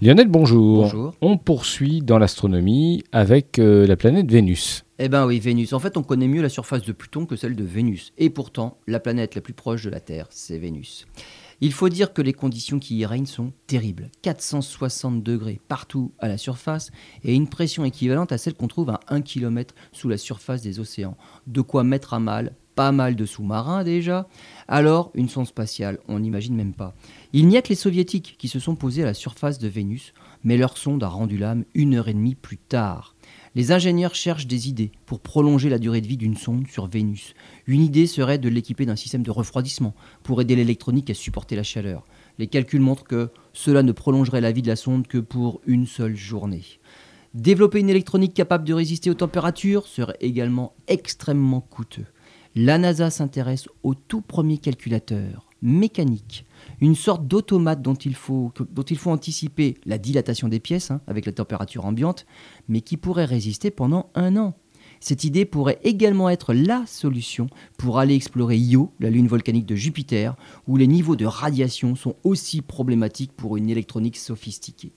Lionel, bonjour. Bonjour. On poursuit dans l'astronomie avec euh, la planète Vénus. Eh ben oui, Vénus. En fait, on connaît mieux la surface de Pluton que celle de Vénus. Et pourtant, la planète la plus proche de la Terre, c'est Vénus. Il faut dire que les conditions qui y règnent sont terribles. 460 degrés partout à la surface et une pression équivalente à celle qu'on trouve à 1 km sous la surface des océans. De quoi mettre à mal pas mal de sous-marins déjà. Alors, une sonde spatiale, on n'imagine même pas. Il n'y a que les soviétiques qui se sont posés à la surface de Vénus, mais leur sonde a rendu l'âme une heure et demie plus tard. Les ingénieurs cherchent des idées pour prolonger la durée de vie d'une sonde sur Vénus. Une idée serait de l'équiper d'un système de refroidissement pour aider l'électronique à supporter la chaleur. Les calculs montrent que cela ne prolongerait la vie de la sonde que pour une seule journée. Développer une électronique capable de résister aux températures serait également extrêmement coûteux. La NASA s'intéresse au tout premier calculateur mécanique, une sorte d'automate dont, il faut, anticiper la dilatation des pièces hein, avec la température ambiante, mais qui pourrait résister pendant un an. Cette idée pourrait également être la solution pour aller explorer Io, la lune volcanique de Jupiter, où les niveaux de radiation sont aussi problématiques pour une électronique sophistiquée.